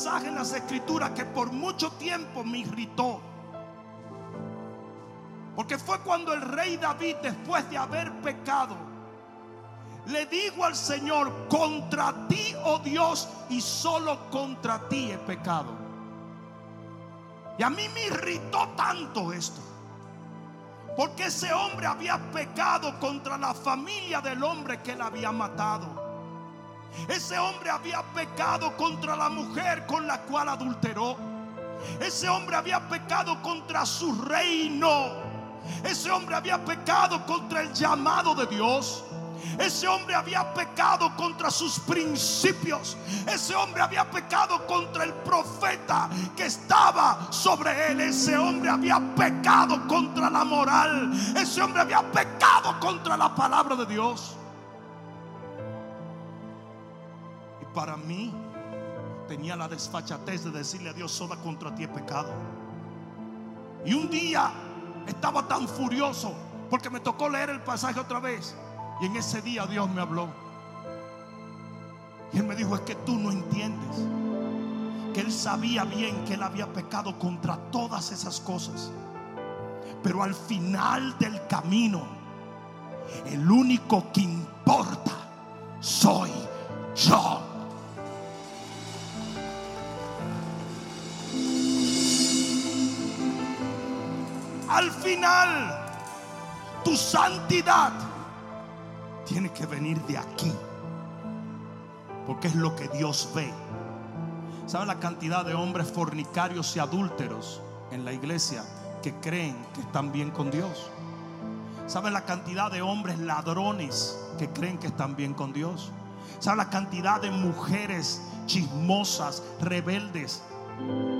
En las escrituras que por mucho tiempo me irritó. Porque fue cuando el rey David, después de haber pecado, le dijo al Señor, contra ti, oh Dios, y solo contra ti he pecado. Y a mí me irritó tanto esto. Porque ese hombre había pecado contra la familia del hombre que él había matado. Ese hombre había pecado contra la mujer con la cual adulteró. Ese hombre había pecado contra su reino. Ese hombre había pecado contra el llamado de Dios. Ese hombre había pecado contra sus principios. Ese hombre había pecado contra el profeta que estaba sobre él. Ese hombre había pecado contra la moral. Ese hombre había pecado contra la palabra de Dios. Para mí tenía la desfachatez de decirle a Dios, soda contra ti he pecado. Y un día estaba tan furioso porque me tocó leer el pasaje otra vez. Y en ese día Dios me habló. Y Él me dijo, es que tú no entiendes. Que Él sabía bien que Él había pecado contra todas esas cosas. Pero al final del camino, el único que importa soy yo. Al final, tu santidad tiene que venir de aquí. Porque es lo que Dios ve. ¿Sabe la cantidad de hombres fornicarios y adúlteros en la iglesia que creen que están bien con Dios? ¿Sabe la cantidad de hombres ladrones que creen que están bien con Dios? ¿Sabe la cantidad de mujeres chismosas, rebeldes,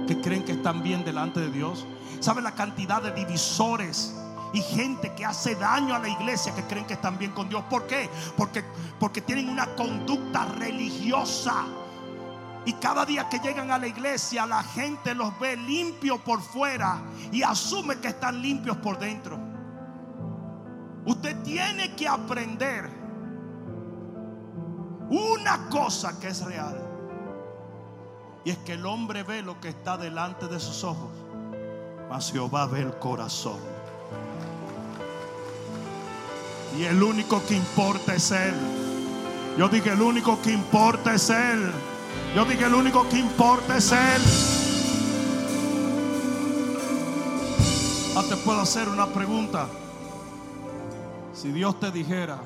que creen que están bien delante de Dios? ¿Sabe la cantidad de divisores y gente que hace daño a la iglesia que creen que están bien con Dios? ¿Por qué? Porque, porque tienen una conducta religiosa. Y cada día que llegan a la iglesia, la gente los ve limpios por fuera y asume que están limpios por dentro. Usted tiene que aprender una cosa que es real. Y es que el hombre ve lo que está delante de sus ojos, mas Jehová ve el corazón. Y el único que importa es Él. Yo dije, el único que importa es Él. Yo dije, el único que importa es Él. Ah, te puedo hacer una pregunta. Si Dios te dijera,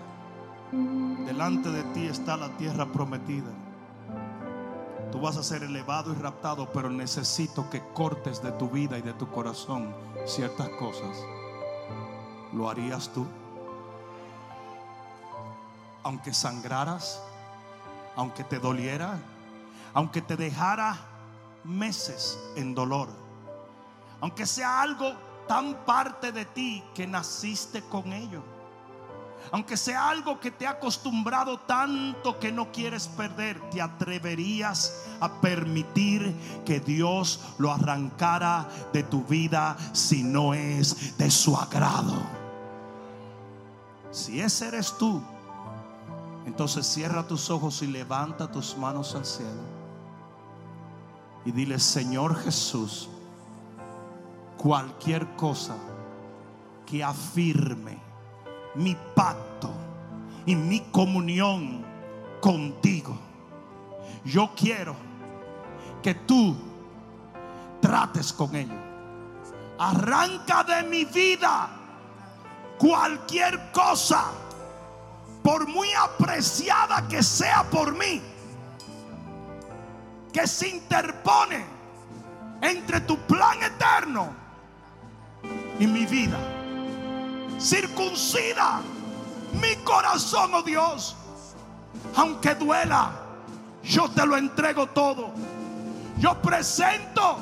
delante de ti está la tierra prometida. Tú vas a ser elevado y raptado, pero necesito que cortes de tu vida y de tu corazón ciertas cosas. ¿Lo harías tú? Aunque sangraras, aunque te doliera, aunque te dejara meses en dolor, aunque sea algo tan parte de ti que naciste con ello. Aunque sea algo que te ha acostumbrado tanto que no quieres perder, ¿te atreverías a permitir que Dios lo arrancara de tu vida si no es de su agrado? Si ese eres tú, entonces cierra tus ojos y levanta tus manos al cielo. Y dile, Señor Jesús, cualquier cosa que afirme mi pacto y mi comunión contigo. Yo quiero que tú trates con ello. Arranca de mi vida cualquier cosa, por muy apreciada que sea por mí, que se interpone entre tu plan eterno y mi vida circuncida mi corazón, oh Dios. Aunque duela, yo te lo entrego todo. Yo presento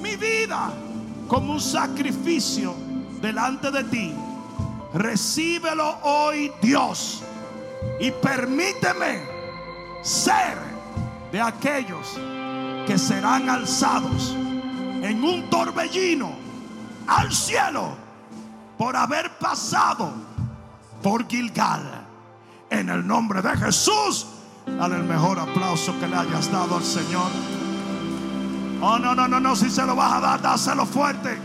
mi vida como un sacrificio delante de ti. Recíbelo hoy, Dios. Y permíteme ser de aquellos que serán alzados en un torbellino al cielo por haber pasado por Gilgal. En el nombre de Jesús, dale el mejor aplauso que le hayas dado al Señor. Oh, no, no, no, no, si se lo vas a dar, dáselo fuerte.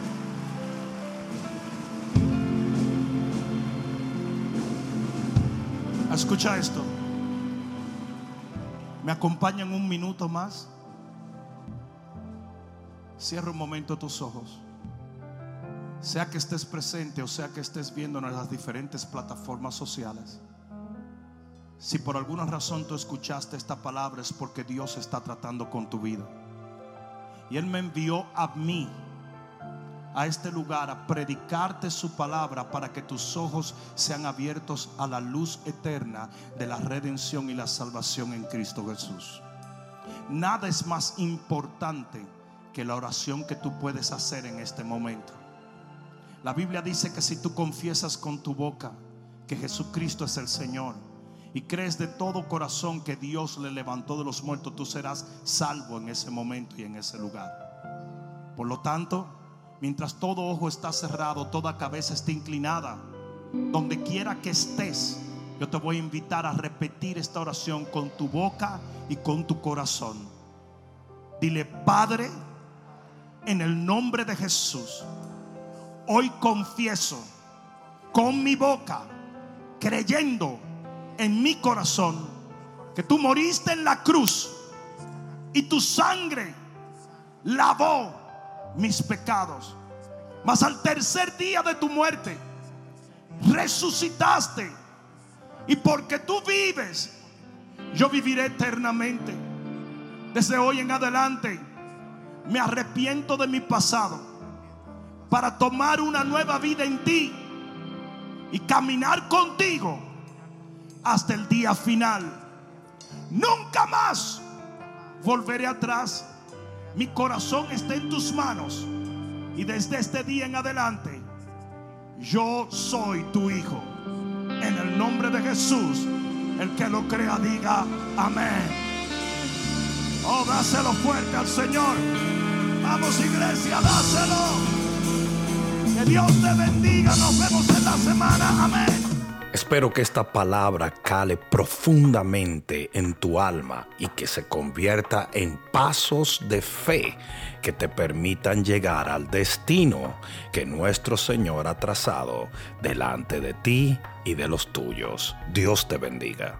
Escucha esto. ¿Me acompañan un minuto más? Cierra un momento tus ojos. Sea que estés presente o sea que estés viendo en las diferentes plataformas sociales. Si por alguna razón tú escuchaste esta palabra es porque Dios está tratando con tu vida. Y Él me envió a mí, a este lugar, a predicarte su palabra para que tus ojos sean abiertos a la luz eterna de la redención y la salvación en Cristo Jesús. Nada es más importante que la oración que tú puedes hacer en este momento. La Biblia dice que si tú confiesas con tu boca que Jesucristo es el Señor y crees de todo corazón que Dios le levantó de los muertos, tú serás salvo en ese momento y en ese lugar. Por lo tanto, mientras todo ojo está cerrado, toda cabeza está inclinada, donde quiera que estés, yo te voy a invitar a repetir esta oración con tu boca y con tu corazón. Dile, Padre, en el nombre de Jesús, hoy confieso con mi boca, creyendo en mi corazón, que tú moriste en la cruz y tu sangre lavó mis pecados. Mas al tercer día de tu muerte, resucitaste. Y porque tú vives, yo viviré eternamente. Desde hoy en adelante, me arrepiento de mi pasado para tomar una nueva vida en ti y caminar contigo hasta el día final. Nunca más volveré atrás. Mi corazón está en tus manos y desde este día en adelante yo soy tu hijo. En el nombre de Jesús, el que lo crea diga amén. Oh, dáselo fuerte al Señor. Vamos iglesia, dáselo. Que Dios te bendiga. Nos vemos en la semana. Amén. Espero que esta palabra cale profundamente en tu alma y que se convierta en pasos de fe que te permitan llegar al destino que nuestro Señor ha trazado delante de ti y de los tuyos. Dios te bendiga.